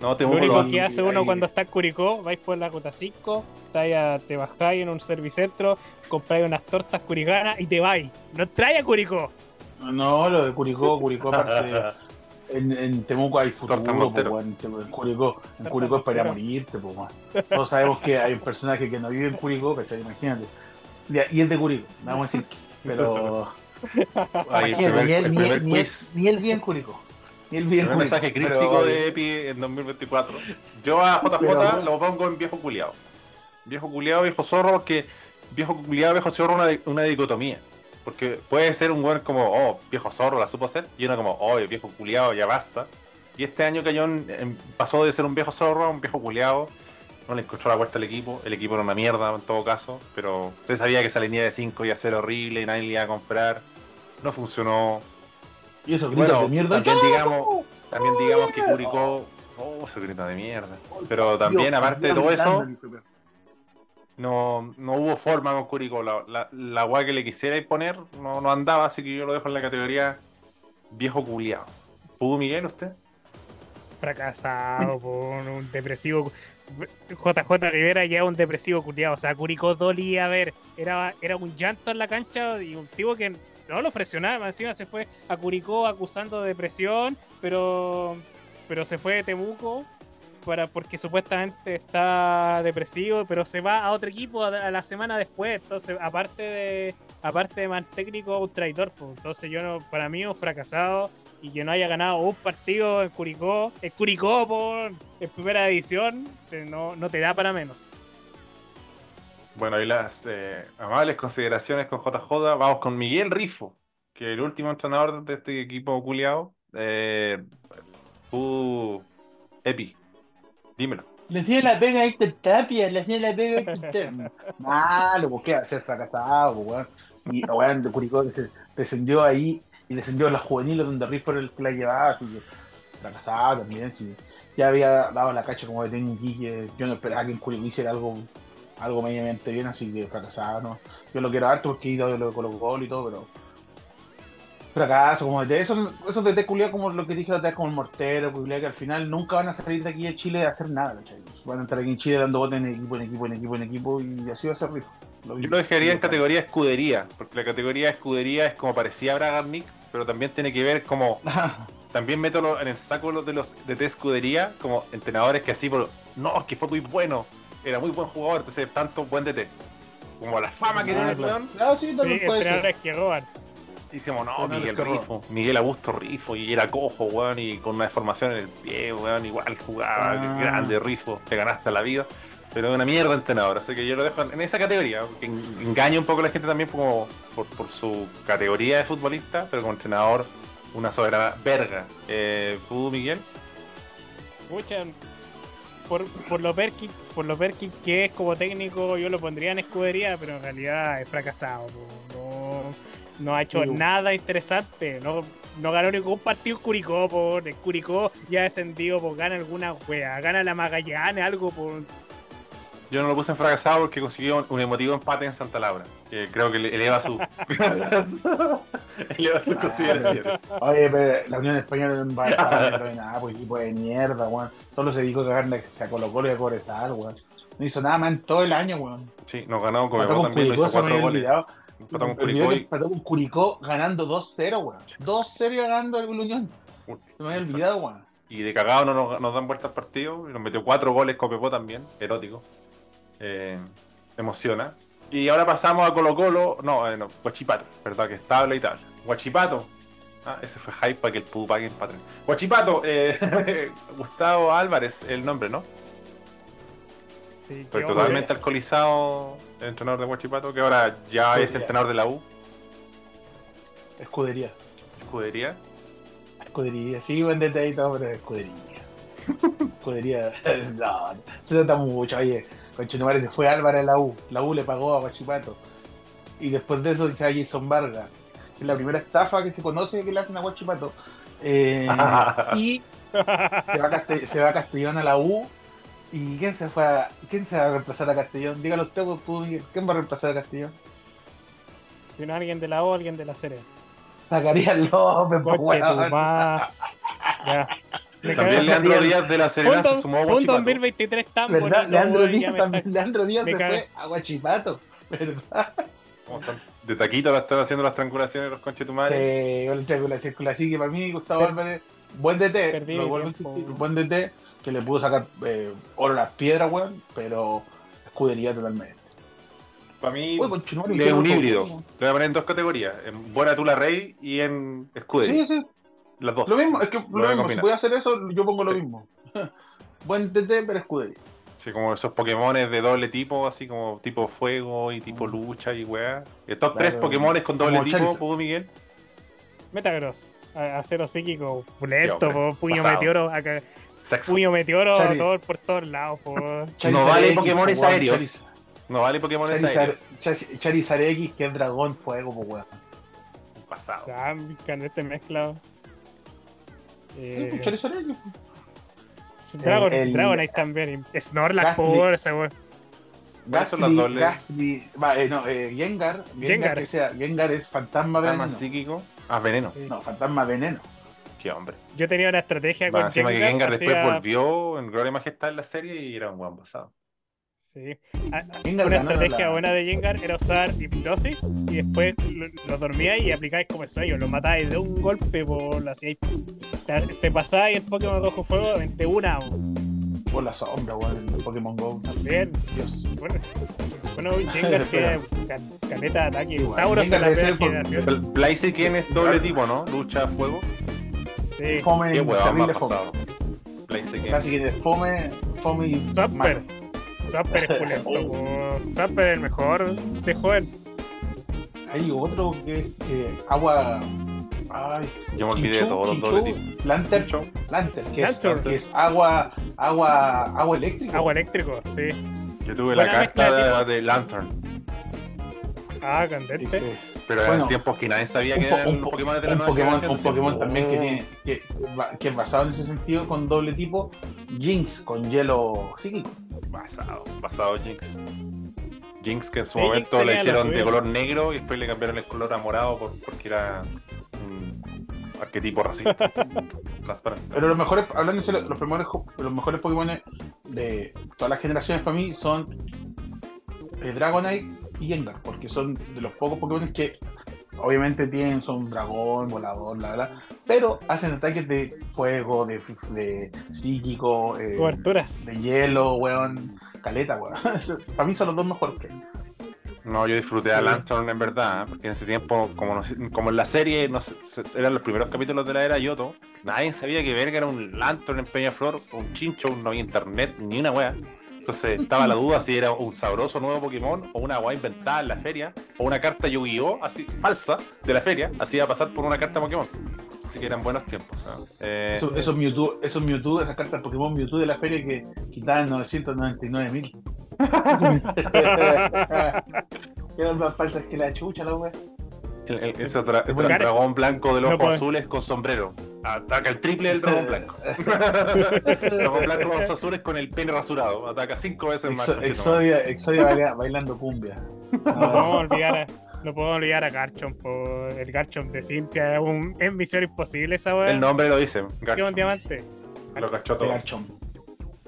Speaker 1: No,
Speaker 3: Lo
Speaker 1: Temuco
Speaker 3: único
Speaker 1: lo
Speaker 3: que hace uno
Speaker 2: ahí-
Speaker 3: cuando está en Curicó, vais por la Cota 5, estáis a- te bajáis en un servicentro, compráis unas tortas curicanas y te vais. No trae a Curicó.
Speaker 2: No, lo de Curicó, Curicó aparte. En, en Temuco hay futuro, po, weón. en, en Curicó, en Curicó es para ir a morirte, po, weón. Todos sabemos que hay un personaje que no vive en Curicó, ¿cachai? Imagínate. Y es de Curicó, vamos a decir. Pero.
Speaker 1: Ahí, el
Speaker 2: imagínate,
Speaker 1: primer,
Speaker 2: ni, él,
Speaker 1: el
Speaker 2: ni,
Speaker 1: primer
Speaker 2: él, ni, él,
Speaker 1: quiz.
Speaker 2: ni él vive en Curicó.
Speaker 1: Un mensaje
Speaker 2: pero-
Speaker 1: crítico de Epi en 2024. Yo a JJ
Speaker 2: Pero-
Speaker 1: lo pongo en viejo culiado. Viejo culiado, viejo zorro, porque viejo culiado, viejo zorro una, una dicotomía. Porque puede ser un weón como, oh, viejo zorro, la supo hacer, y uno como, oh, viejo culiado, ya basta. Y este año Cañón em, pasó de ser un viejo zorro a un viejo culiado. No le encontró la vuelta al equipo. El equipo era una mierda en todo caso. Pero usted sabía que esa línea de 5 iba a ser horrible y nadie le iba a comprar. No funcionó.
Speaker 2: Y eso grita de mierda.
Speaker 1: También digamos, también digamos que Curicó. Oh, ese grita de mierda. Pero también,
Speaker 2: Dios,
Speaker 1: aparte de todo eso, no, no hubo forma con Curicó. La, la, la weá que le quisiera poner no, no andaba, así que yo lo dejo en la categoría viejo culiado. ¿Pudo Miguel usted?
Speaker 3: Fracasado, por un depresivo. JJ Rivera ya un depresivo culiado. O sea, Curicó dolía a ver. Era, era un llanto en la cancha y un tipo que no lo ofreció nada. Encima se fue a Curicó acusando de depresión, pero, pero se fue de Temuco para, porque supuestamente está depresivo, pero se va a otro equipo a, la semana después. Entonces, aparte de aparte de mal técnico, un traidor. Entonces, yo no, para mí, un fracasado y que no haya ganado un partido en Curicó, en Curicó por en primera división, te- no, no te da para menos.
Speaker 1: Bueno, ahí las eh, amables consideraciones con JJ. Vamos con Miguel Rifo, que el último entrenador de este equipo culiado. Eh, tú, Epi, dímelo.
Speaker 2: Le hacía la pega a Héctor Tapia, le hacía la pega a Héctor Tapia. Malo, pues qué ser fracasado, pues, weón. Y weón, de Curicó se- descendió ahí y descendió a los juveniles donde Riff era el que la llevaba, así que fracasado también, sí. Ya había dado la cacha como de técnico que yo no esperaba que en Curicó hiciera algo, algo medianamente bien, así que fracasado, ¿no? Yo lo quiero harto porque de lo de Colo Colo y todo, pero fracaso, como de eso, esos de T culiao como lo que dije la otra vez, como el mortero, culiao, que al final nunca van a salir de aquí de Chile a hacer nada, ¿cachai? Van a estar aquí en Chile dando botes en equipo, en equipo, en equipo, en equipo, y así va a ser rico.
Speaker 1: Yo lo dejaría en categoría escudería, porque la categoría escudería es como parecía Bragarnik, pero también tiene que ver como también meto en el saco de los de escudería como entrenadores que así por no, es que fue muy bueno, era muy buen jugador, entonces tanto buen DT. Como la fama que tiene el weón.
Speaker 2: Claro, sí,
Speaker 3: Sí,
Speaker 2: también puede ser.
Speaker 3: entrenadores que roban.
Speaker 1: Y no, Miguel. Rifo, Miguel Augusto Rifo, y era cojo, weón, y con una deformación en el pie, weón, igual jugaba,
Speaker 2: Ah.
Speaker 1: grande Rifo, te ganaste la vida. Pero es una mierda entrenador, así que yo lo dejo en esa categoría, que en- engaña un poco a la gente también como por, por su categoría de futbolista, pero como entrenador, una soberana verga. Eh, ¿Tú, Miguel?
Speaker 3: Pucha, por, por lo Perkin, por lo Perkin que es como técnico, yo lo pondría en escudería, pero en realidad es fracasado. No, no ha hecho nada interesante. No, no ganó ningún partido Curicó. Por, el Curicó ya descendido, pues gana alguna wea. Gana la Magallanes, algo por.
Speaker 1: Yo no lo puse en fracasado porque consiguió un, emotivo empate en Santa Laura, que creo que le- eleva su... eleva sus consideraciones.
Speaker 2: Oye, pero la Unión Española no va a nada, pues equipo de mierda, weón. Solo se dedicó a cagarle a Colo Colo y a Cobresal, weón. No hizo nada más en todo el año, weón.
Speaker 1: Sí, nos ganó con
Speaker 2: con
Speaker 1: también, lo
Speaker 2: Curicó,
Speaker 1: hizo
Speaker 2: se me
Speaker 1: cuatro goles. Empató con Curicó
Speaker 2: que
Speaker 1: y...
Speaker 2: empató con Curicó ganando 2-0, weón. 2-0 ganando el Unión. Se me había olvidado, weón.
Speaker 1: Y de cagado no nos, nos dan vuelta al partido. Y nos metió cuatro goles Copepo también, erótico. Eh, emociona. Y ahora pasamos a Colo Colo. No, eh, no, Guachipato, ¿verdad? Que estable y tal. Guachipato. Ah, ese fue hype para que el pudo paguen Patreon. Guachipato, eh, Gustavo Álvarez, el nombre, ¿no?
Speaker 3: Sí,
Speaker 1: Pero totalmente alcoholizado el entrenador de Guachipato, que ahora ya es entrenador de la U.
Speaker 2: Escudería.
Speaker 1: Escudería.
Speaker 2: Escudería. Sí, buen todo, pero escudería. escudería. No, se nota mucho. Oye, Conchetumare se fue Álvaro a la U. La U le pagó a Guachipato. Y después de eso está Jason Vargas. Que es la primera estafa que se conoce que le hacen a Guachipato. Eh, y se va, a Castell- se va a Castellón a la U. ¿Y quién se fue a, quién se va a reemplazar a Castellón? Dígalo usted, pues, tú, ¿quién va a reemplazar a Castellón?
Speaker 3: Si no, alguien de la O, alguien de la Serena.
Speaker 2: Zacarías López,
Speaker 3: ma- Ya.
Speaker 1: También Leandro Díaz de la Serena se
Speaker 3: un,
Speaker 1: sumó a
Speaker 3: fue un
Speaker 1: Guachipato.
Speaker 3: 2023 tan
Speaker 2: ¿Verdad?
Speaker 3: bonito.
Speaker 2: Leandro Díaz también. Leandro Díaz se fue a Guachipato. ¿Verdad?
Speaker 1: ¿Cómo están? De taquito la están haciendo las triangulaciones los conchetumares.
Speaker 2: Eh, el triangulación la que para mí Gustavo Álvarez, buen DT,
Speaker 3: perdí
Speaker 2: lo
Speaker 3: mi
Speaker 2: vuelvo a
Speaker 3: tiempo.
Speaker 2: insistir, buen DT, que le pudo sacar eh, oro a las piedras, weón, pero escudería totalmente.
Speaker 1: Para mí
Speaker 2: Uy,
Speaker 1: es un híbrido. Lo voy a poner en dos categorías. En Buena Tula Rey y en Escudería.
Speaker 2: Sí, sí,
Speaker 1: Las dos.
Speaker 2: lo mismo, es que lo mismo, si voy a hacer eso, yo pongo lo
Speaker 1: Sí.
Speaker 2: mismo. buen DT, pero escudería.
Speaker 1: Sí, como esos Pokémones de doble tipo, así como tipo fuego y tipo lucha y weá. Estos
Speaker 2: Claro.
Speaker 1: tres Pokémones con doble
Speaker 2: Como
Speaker 1: tipo. ¿pudo Miguel?
Speaker 3: Metagross. Acero psíquico,
Speaker 1: hombre,
Speaker 3: po, puño
Speaker 1: pasado.
Speaker 3: meteoro, acá,
Speaker 1: Sexo.
Speaker 3: puño meteoro todo, por todos lados, po.
Speaker 2: Charizard
Speaker 1: vale Pokémones aéreos. No vale Pokémones
Speaker 2: Charizard,
Speaker 1: aéreos.
Speaker 2: Charizard X, que es dragón fuego, pues weón.
Speaker 1: Pasado.
Speaker 3: Ya, canete mezclado. Eh. Dragon,
Speaker 2: el-
Speaker 3: Dragonite también. Snorlax, por ese weón.
Speaker 2: Va, eh, no, eh, Gengar, Gengar,
Speaker 3: Gengar.
Speaker 2: que sea, Gengar es fantasma veneno.
Speaker 1: psíquico. Ah, veneno.
Speaker 3: Sí.
Speaker 2: No, fantasma veneno.
Speaker 1: Qué hombre.
Speaker 3: Yo tenía una estrategia
Speaker 1: Va,
Speaker 3: con
Speaker 1: encima que
Speaker 3: Gengar.
Speaker 1: Gengar después volvió en Gloria y Majestad en la serie y era un buen pasado.
Speaker 3: Sí. Ah, ah,
Speaker 2: Gengar
Speaker 3: Una estrategia
Speaker 2: la-
Speaker 3: buena de Gengar era usar hipnosis y después lo, lo dormíais y aplicáis como el sueño, lo matáis de un golpe, por la hacíais- te, te pasáis el Pokémon Rojo Fuego de una
Speaker 2: Por la sombra, weón, en Pokémon Go.
Speaker 3: también.
Speaker 2: Dios.
Speaker 3: Bueno, bueno ca- caleta de ataque.
Speaker 2: Igual,
Speaker 3: Tauros en
Speaker 2: Gengar
Speaker 3: la.
Speaker 1: El Blaziken es doble tipo, ¿no? Lucha, fuego.
Speaker 3: Sí.
Speaker 2: Fome,
Speaker 1: Qué huevón
Speaker 2: terrible
Speaker 1: más pasado.
Speaker 2: Casi que de fome, fome y
Speaker 3: Swapper.
Speaker 2: malo.
Speaker 3: Swapper es pulento, po. Swapper es el mejor de joven.
Speaker 2: Hay otro que es eh, agua. Ay,
Speaker 1: Yo me olvidé de todos los
Speaker 2: Chinchú,
Speaker 1: doble tipos.
Speaker 2: Lantern. Lantern, que es, que es agua, agua, agua eléctrica.
Speaker 3: Agua eléctrico, sí.
Speaker 1: Yo tuve
Speaker 3: Buena
Speaker 1: la
Speaker 3: de
Speaker 1: carta de, de Lantern.
Speaker 3: Ah, candente.
Speaker 1: Pero
Speaker 2: Bueno,
Speaker 1: eran tiempos que nadie sabía que eran
Speaker 2: un
Speaker 1: los
Speaker 2: po-
Speaker 1: Pokémon de la
Speaker 2: un
Speaker 1: nueva
Speaker 2: Pokémon,
Speaker 1: generación.
Speaker 2: un Pokémon también que tiene que, que es basado en ese sentido con doble tipo Jinx con hielo psíquico.
Speaker 1: Basado, basado Jinx. Jinx que en su
Speaker 3: Sí,
Speaker 1: momento le hicieron de color negro y después le cambiaron el color a morado por- porque era un arquetipo racista. Transparente.
Speaker 2: Pero los mejores, hablando serio, los mejores, los mejores Pokémon de todas las generaciones para mí son eh, Dragonite y Gengar, porque son de los pocos Pokémon que obviamente tienen, son dragón, volador, la verdad, pero hacen ataques de fuego, de, de psíquico, eh,
Speaker 3: Coberturas.
Speaker 2: de hielo, weón, caleta, weón. para mí son los dos mejores que hay.
Speaker 1: No, yo disfruté a. Lantern en verdad, ¿eh? porque en ese tiempo, como, no- como en la serie, no sé, se- eran los primeros capítulos de la era Yoto, nadie sabía que verga era un Lantern en Peñaflor, un chincho, no había internet, ni una wea. Entonces estaba la duda si era un sabroso nuevo Pokémon o una wea inventada en la feria, o una carta Yu-Gi-Oh! así falsa de la feria, así a pasar por una carta Pokémon. Así que eran buenos tiempos. ¿eh? Eh,
Speaker 2: Esos, esos Mewtwo, esos Mewtwo, esas cartas Pokémon Mewtwo de la feria que quitaban 999 mil. Eran más falsas que la chucha, la wea. Es bueno.
Speaker 1: dragón blanco de los
Speaker 3: No
Speaker 1: azules con sombrero. Ataca el triple del dragón blanco. dragón blanco con ojos azules con el pene rasurado. Ataca cinco veces más.
Speaker 2: Exodia, Exodia baila- bailando cumbia.
Speaker 3: No podemos olvidar a, no podemos olvidar a Garchomp, por el Garchomp de Cynthia, es, un, es misión imposible esa weá.
Speaker 1: El nombre lo dice. Garchomp.
Speaker 3: un diamante.
Speaker 1: Lo cachó todo.
Speaker 2: Garchomp.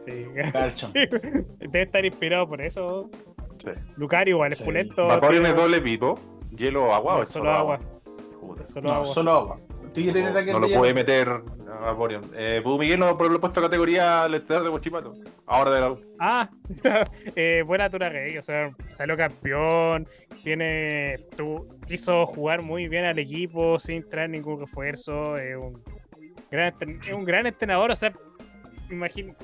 Speaker 3: Sí. Debe estar inspirado por eso.
Speaker 1: Sí.
Speaker 3: Lucario igual es
Speaker 2: Sí.
Speaker 3: pulento. Tiene-
Speaker 1: es doble pipo. Hielo agua o es
Speaker 3: solo agua. Solo
Speaker 2: No,
Speaker 3: agua.
Speaker 2: solo agua.
Speaker 1: No lo
Speaker 2: de
Speaker 1: puede meter a Vaporeon. Eh, Pudu Miguel no por lo puesto categoría letal de Mochipato. Ahora de la U.
Speaker 3: Ah, eh, buena Turagay, o sea, salió campeón, tiene, tu, hizo jugar muy bien al equipo sin traer ningún refuerzo, es un gran, un gran entrenador, o sea, imagino,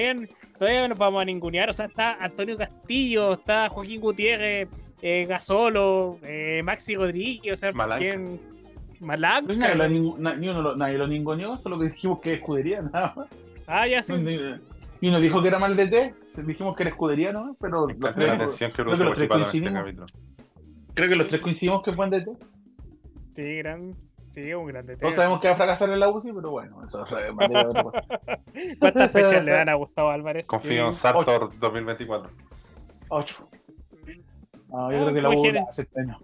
Speaker 3: todavía, todavía nos vamos a ningunear, o sea, está Antonio Castillo, está Joaquín Gutiérrez, eh, Gasolo, eh, Maxi Rodríguez, o sea,
Speaker 1: Malanca.
Speaker 3: ¿quién? Malanca.
Speaker 2: Pues nadie, lo, ningu- na- ni uno lo- nadie lo ninguneó, solo que dijimos que es escudería, nada más.
Speaker 3: Ah, ya sí.
Speaker 2: Ni- Y nos dijo que era mal de té, dijimos que era escudería, ¿no? Pero los tres-
Speaker 1: la atención que
Speaker 2: creo que los tres
Speaker 1: en este
Speaker 2: coincidimos.
Speaker 1: capítulo.
Speaker 2: creo que los tres coincidimos que es buen de té.
Speaker 3: Sí, gran, sí, un grande.
Speaker 2: Todos sabemos que va a fracasar en la UCI, pero bueno, eso es materia de.
Speaker 3: ¿Cuántas fechas le dan a Gustavo Álvarez?
Speaker 1: Confío en. Sartor 2024.
Speaker 2: Ocho. No, yo
Speaker 3: Ah,
Speaker 2: creo que la U
Speaker 3: imagínate.
Speaker 2: hace este año.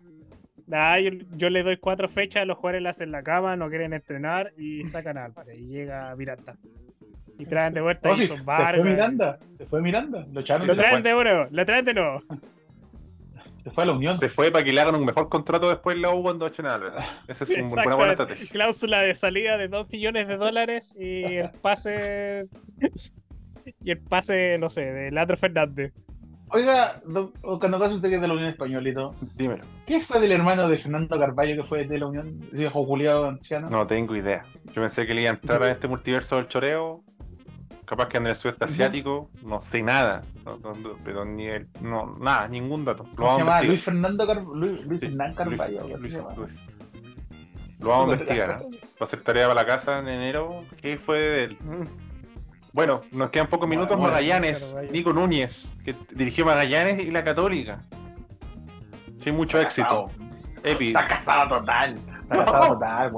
Speaker 3: Nah, yo, yo le doy cuatro fechas, los jugadores le hacen la cama, no quieren entrenar y sacan a Álvarez. Y llega Miranda. Y traen de vuelta
Speaker 2: No,
Speaker 3: a
Speaker 2: sí,
Speaker 3: Edson
Speaker 2: se fue Miranda, se fue Miranda, lo echaron
Speaker 3: Lo traen
Speaker 2: fue,
Speaker 3: de nuevo, lo traen de nuevo.
Speaker 2: se fue a la Unión.
Speaker 1: Se fue para que le hagan un mejor contrato después en la U cuando echen a Álvarez. Esa es una buena, estrategia.
Speaker 3: Cláusula de salida de 2 millones de dólares y el pase. y el pase, no sé, de Leandro Fernández.
Speaker 2: Oiga, cuando acaso usted que es de la Unión todo,
Speaker 1: Dímelo.
Speaker 2: ¿qué fue del hermano de Fernando Carballo que fue de la Unión? Ese viejo culiado anciano.
Speaker 1: No tengo idea. Yo pensé que le iba a entrar a este multiverso del choreo. Capaz que en el sudeste asiático no sé nada. no- no- no, pero ni el, no, nada, ningún dato. Lo
Speaker 2: ¿Cómo se
Speaker 1: vamos a
Speaker 2: llama? Luis Fernando Car... Luis, Luis
Speaker 1: Sí,
Speaker 2: Hernán Carvalho.
Speaker 1: Luis-. Luis. Lo vamos a investigar. ¿eh? Va a ser tarea para la casa en enero. ¿Qué fue de él? Bueno, nos quedan pocos minutos.
Speaker 2: Bueno,
Speaker 1: Magallanes. Nico Núñez, que dirigió Magallanes y la Católica. Sin mucho éxito.
Speaker 2: Casado.
Speaker 1: Epi,
Speaker 2: Está casado total. Está casado total.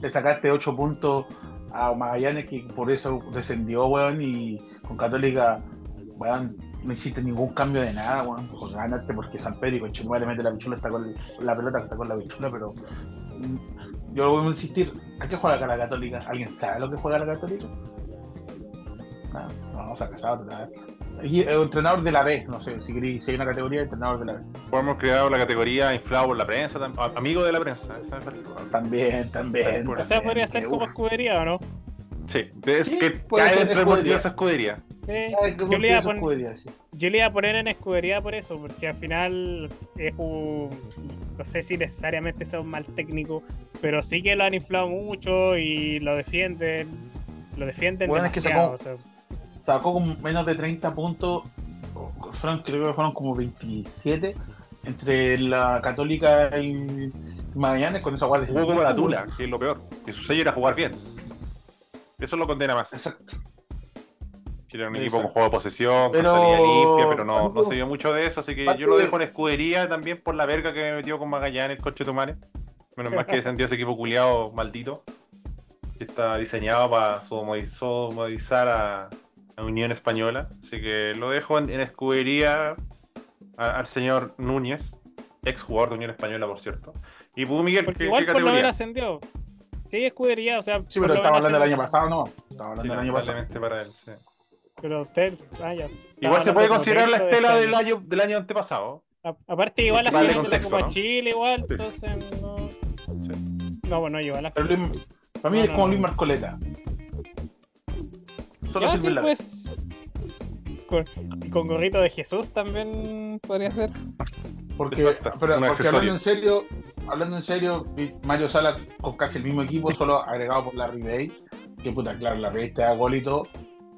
Speaker 2: Le sacaste 8 puntos, a Magallanes que por eso descendió, weón, y con Católica, weón, no hiciste ningún cambio de nada, weón. Pues porque San Pedro y con Chimuela le la pichula, está con la pelota, está con la pichula, pero mm, yo voy a insistir, ¿a qué juega acá la Católica? ¿Alguien sabe lo que juega la Católica? No, no, está casado total. Y el entrenador de la B, no sé, si queréis, si hay una categoría, entrenador de la B.
Speaker 1: hemos creado la categoría inflado por la prensa, amigo de la prensa. esa es la-
Speaker 2: También, también.
Speaker 1: O
Speaker 3: sea, podría ser como escudería, ¿o no?
Speaker 1: Sí, es
Speaker 2: Sí,
Speaker 1: que
Speaker 2: puede
Speaker 1: cae
Speaker 2: ser
Speaker 1: dentro
Speaker 2: escudería.
Speaker 1: multiverso escudería.
Speaker 3: Sí. Yo le, iba a poner, yo le iba a poner en escudería por eso, porque al final es un. No sé si necesariamente sea un mal técnico, pero sí que lo han inflado mucho y lo defienden. Lo defienden
Speaker 2: Bueno, es que
Speaker 3: demasiado.
Speaker 2: sacó-
Speaker 3: o sea,
Speaker 2: Sacó con menos de 30 puntos. Fueron, creo que fueron como 27 entre la Católica y Magallanes con esa guardia.
Speaker 1: Jugó como la Tula, que es lo peor. Que su sello era jugar bien. Eso lo condena más.
Speaker 2: Exacto.
Speaker 1: Que era un
Speaker 2: Exacto.
Speaker 1: equipo con juego de posesión,
Speaker 2: Pero-
Speaker 1: con salida limpia, pero no, no se vio mucho de eso, así que
Speaker 2: parte
Speaker 1: yo lo
Speaker 2: de-
Speaker 1: dejo en escudería también por la verga que me metió con Magallanes, el coche Tomare. Menos mal que descendió ese equipo culiado maldito. Que está diseñado para sodomizar a, a Unión Española. Así que lo dejo en, en escudería al señor Núñez, ex jugador de Unión Española, por cierto. Y tú, Miguel,
Speaker 3: porque
Speaker 1: ¿qué,
Speaker 3: igual
Speaker 1: qué
Speaker 3: por lo menos ascendió. Sí, escudería, o sea.
Speaker 2: Sí, pero estaba hablando del año pasado, no. Estaba
Speaker 1: Sí,
Speaker 2: hablando del año pasado.
Speaker 1: para él, sí.
Speaker 3: Pero usted. ah, ya.
Speaker 1: Igual se puede considerar la estela
Speaker 3: de
Speaker 1: del
Speaker 3: año.
Speaker 1: del año antepasado.
Speaker 3: A- Aparte, igual la final de la
Speaker 1: contexto,
Speaker 3: Copa
Speaker 1: ¿no?
Speaker 3: Chile, igual,
Speaker 1: Sí.
Speaker 3: entonces no.
Speaker 1: Sí.
Speaker 3: No, bueno, igual la
Speaker 2: Pero Luis- para mí
Speaker 3: No,
Speaker 2: es como
Speaker 3: no.
Speaker 2: Luis Marcoleta. Solo
Speaker 3: Ya,
Speaker 2: sirve
Speaker 3: sí, pues. Con, y con gorrito de Jesús también podría ser.
Speaker 2: Porque,
Speaker 1: Exacto,
Speaker 2: pero,
Speaker 1: un
Speaker 2: porque
Speaker 1: accesorio.
Speaker 2: hablando en serio, hablando en serio, Mario Sala con casi el mismo equipo, solo agregado por la Ribey, que puta, claro, la Ribey te da gol y todo,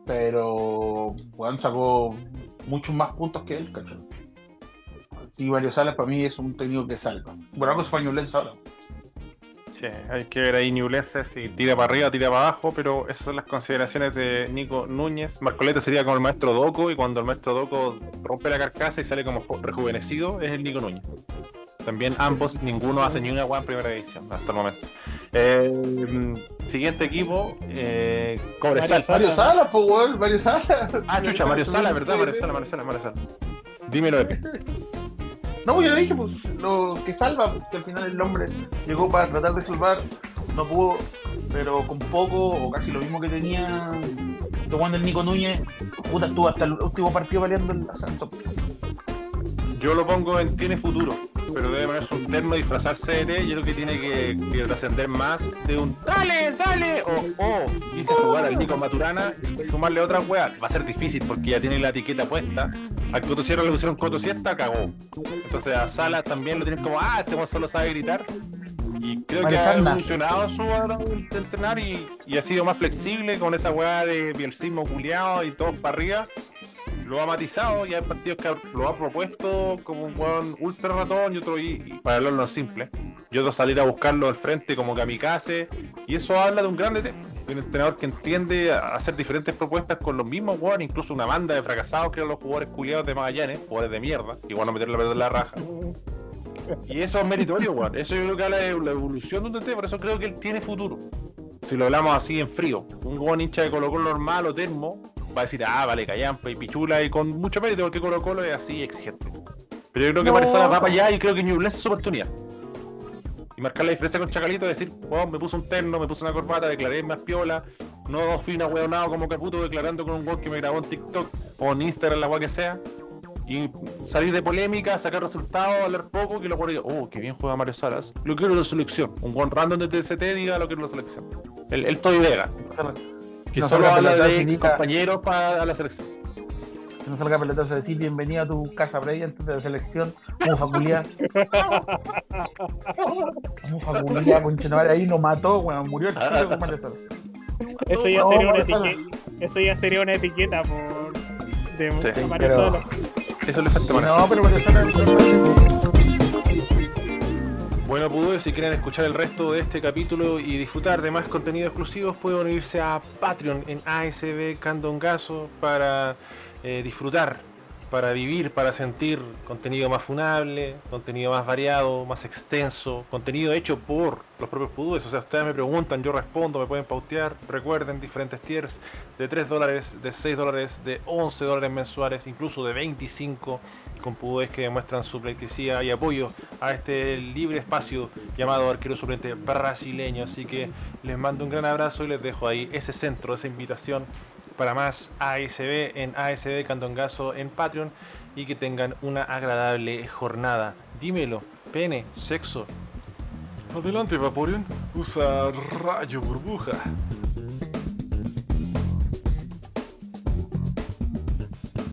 Speaker 2: pero Juan sacó muchos más puntos que él, ¿cachai? Y Mario Salas para mí es un técnico que salva. Bueno, algo español ahora.
Speaker 1: Sí, hay que ver ahí Ñublense si tira para arriba, tira para abajo, pero esas son las consideraciones de Nico Núñez. Marcoleta sería como el maestro Doco, y cuando el maestro Doco rompe la carcasa y sale como rejuvenecido, es el Nico Núñez. También ambos, ninguno hace ni una guay en primera división hasta el momento. Eh, siguiente equipo, eh, Cobresal.
Speaker 3: Mario
Speaker 2: Salas, pues, weón, Mario Salas.
Speaker 1: Ah, chucha, Mario Sala, ¿verdad? Mario Sala, Mario Sala, Mario Sala. Dímelo, Epi.
Speaker 2: No, yo dije, pues, lo que salva, porque al final el hombre llegó para tratar de salvar, no pudo, pero con poco o casi lo mismo que tenía jugando el Nico Núñez, puta, estuvo hasta el último partido peleando el ascenso.
Speaker 1: Yo lo pongo en tiene futuro, pero debe ponerse un terno, disfrazarse de té. Yo creo que tiene que, que trascender más de un ¡Dale, dale! O, oh, quise jugar al Nico Maturana y sumarle otra wea. Va a ser difícil porque ya tiene la etiqueta puesta. Al Coto Sierra le pusieron Coto Siesta, cagó. Entonces a Sala también lo tienen como, ah, este solo sabe gritar. Y creo que ha evolucionado su hora de entrenar y, y ha sido más flexible con esa weá de bielcismo culiado y todos para arriba lo ha matizado y hay partidos que lo ha propuesto como un weón ultra ratón y otro, y, y para hablarlo simple, y otro salir a buscarlo al frente como kamikaze, y eso habla de un grande de un entrenador que entiende a hacer diferentes propuestas con los mismos weón, incluso una banda de fracasados que eran los jugadores culiados de Magallanes, jugadores de mierda, igual a meter la en la raja. Y eso es meritorio, weón. Eso yo creo que habla de la evolución de un DT, por eso creo que él tiene futuro. Si lo hablamos así en frío, un weón hincha de Colo Colo normal o termo, va a decir, ah, vale, callampa y pichula, y con mucho mérito, porque Colo Colo es así exigente. Pero yo creo que
Speaker 2: No.
Speaker 1: Marisala va para allá y creo que Ñublense es su oportunidad. Y marcar la diferencia con Chacalito, decir, weón, me puse un terno, me puse una corbata, declaré más piola, no fui una weonado como Caputo declarando con un weón que me grabó en TikTok o en Instagram, la weá que sea. Y salir de polémica, sacar resultados, hablar poco, que jugadores digan, oh, qué bien juega Mario Salas. Lo quiero en la selección. Un buen random de TCT diga lo quiero en la selección. El, el Toy Vega, que
Speaker 2: No
Speaker 1: solo habla de ex compañeros para la selección.
Speaker 2: Que no salga pelotazo a decir bienvenido a tu casa previa antes de la selección, como faculidad. Como faculidad, conchetumare, ahí nos mató, bueno, murió el tiro con Mario Salas.
Speaker 3: Eso ya
Speaker 2: No,
Speaker 3: sería una etiqueta. Eso ya sería una etiqueta por. De
Speaker 1: Sí,
Speaker 3: de Mario
Speaker 2: pero-
Speaker 3: Solo.
Speaker 1: Eso le falta
Speaker 2: No, pero eso no-
Speaker 1: Bueno, Pudo, si quieren escuchar el resto de este capítulo y disfrutar de más contenido exclusivos, pueden unirse a Patreon en ASB Candongazo para eh, disfrutar, para vivir, para sentir contenido más funable, contenido más variado, más extenso, contenido hecho por los propios Pudúes. O sea, ustedes me preguntan, yo respondo, me pueden pautear. Recuerden, diferentes tiers de 3 dólares, de 6 dólares, de 11 dólares mensuales, incluso de 25 con Pudúes que demuestran su pleitesía y apoyo a este libre espacio llamado arquero suplente brasileño. Así que les mando un gran abrazo y les dejo ahí ese centro, esa invitación para más ASB en ASB Candongazo en Patreon y que tengan una agradable jornada. Dímelo, pene, sexo. Adelante, Vaporeon. Usa rayo burbuja.